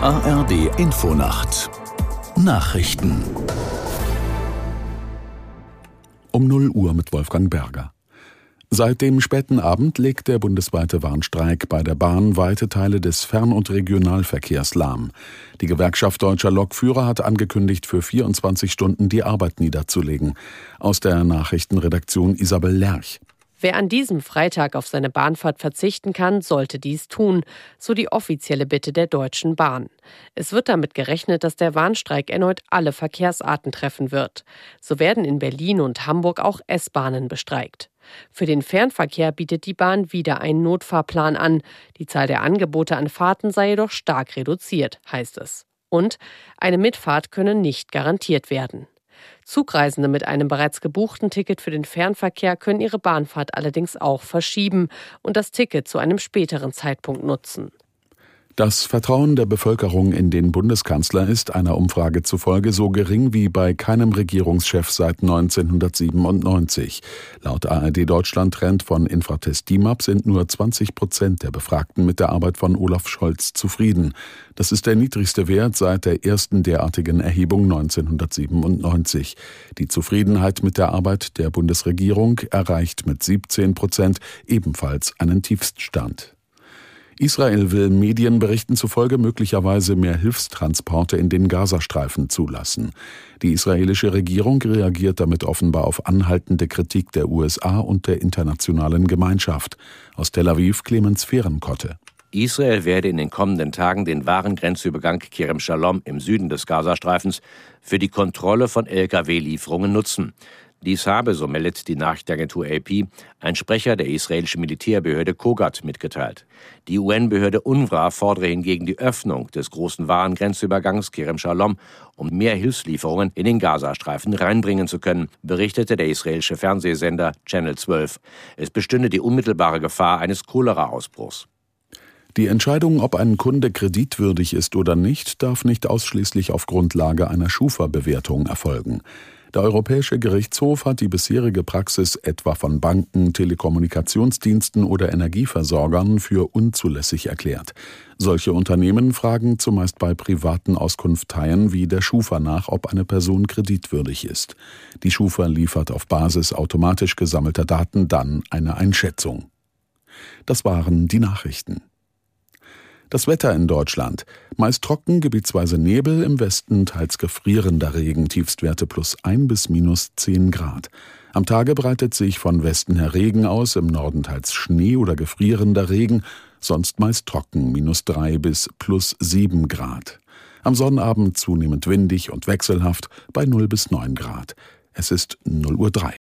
ARD Infonacht Nachrichten um 0 Uhr mit Wolfgang Berger. Seit dem späten Abend legt der bundesweite Warnstreik bei der Bahn weite Teile des Fern- und Regionalverkehrs lahm. Die Gewerkschaft Deutscher Lokführer hat angekündigt, für 24 Stunden die Arbeit niederzulegen. Aus der Nachrichtenredaktion Isabel Lerch. Wer an diesem Freitag auf seine Bahnfahrt verzichten kann, sollte dies tun, so die offizielle Bitte der Deutschen Bahn. Es wird damit gerechnet, dass der Warnstreik erneut alle Verkehrsarten treffen wird. So werden in Berlin und Hamburg auch S-Bahnen bestreikt. Für den Fernverkehr bietet die Bahn wieder einen Notfahrplan an. Die Zahl der Angebote an Fahrten sei jedoch stark reduziert, heißt es. Und eine Mitfahrt könne nicht garantiert werden. Zugreisende mit einem bereits gebuchten Ticket für den Fernverkehr können ihre Bahnfahrt allerdings auch verschieben und das Ticket zu einem späteren Zeitpunkt nutzen. Das Vertrauen der Bevölkerung in den Bundeskanzler ist einer Umfrage zufolge so gering wie bei keinem Regierungschef seit 1997. Laut ARD Deutschland Trend von Infratest DIMAP sind nur 20 Prozent der Befragten mit der Arbeit von Olaf Scholz zufrieden. Das ist der niedrigste Wert seit der ersten derartigen Erhebung 1997. Die Zufriedenheit mit der Arbeit der Bundesregierung erreicht mit 17 Prozent ebenfalls einen Tiefststand. Israel will Medienberichten zufolge möglicherweise mehr Hilfstransporte in den Gazastreifen zulassen. Die israelische Regierung reagiert damit offenbar auf anhaltende Kritik der USA und der internationalen Gemeinschaft. Aus Tel Aviv Clemens Fehrenkotte. Israel werde in den kommenden Tagen den wahren Grenzübergang Kerem Shalom im Süden des Gazastreifens für die Kontrolle von Lkw-Lieferungen nutzen. Dies habe, so meldet die Nachrichtenagentur AP, ein Sprecher der israelischen Militärbehörde Kogat mitgeteilt. Die UN-Behörde UNRWA fordere hingegen die Öffnung des großen Warengrenzübergangs Kerem Shalom, um mehr Hilfslieferungen in den Gazastreifen reinbringen zu können, berichtete der israelische Fernsehsender Channel 12. Es bestünde die unmittelbare Gefahr eines Cholera-Ausbruchs. Die Entscheidung, ob ein Kunde kreditwürdig ist oder nicht, darf nicht ausschließlich auf Grundlage einer Schufa-Bewertung erfolgen. Der Europäische Gerichtshof hat die bisherige Praxis etwa von Banken, Telekommunikationsdiensten oder Energieversorgern für unzulässig erklärt. Solche Unternehmen fragen zumeist bei privaten Auskunfteien wie der Schufa nach, ob eine Person kreditwürdig ist. Die Schufa liefert auf Basis automatisch gesammelter Daten dann eine Einschätzung. Das waren die Nachrichten. Das Wetter in Deutschland. Meist trocken, gebietsweise Nebel, im Westen teils gefrierender Regen, Tiefstwerte plus 1 bis minus 10 Grad. Am Tage breitet sich von Westen her Regen aus, im Norden teils Schnee oder gefrierender Regen, sonst meist trocken, minus 3 bis plus 7 Grad. Am Sonnabend zunehmend windig und wechselhaft bei 0 bis 9 Grad. Es ist 0 Uhr 3.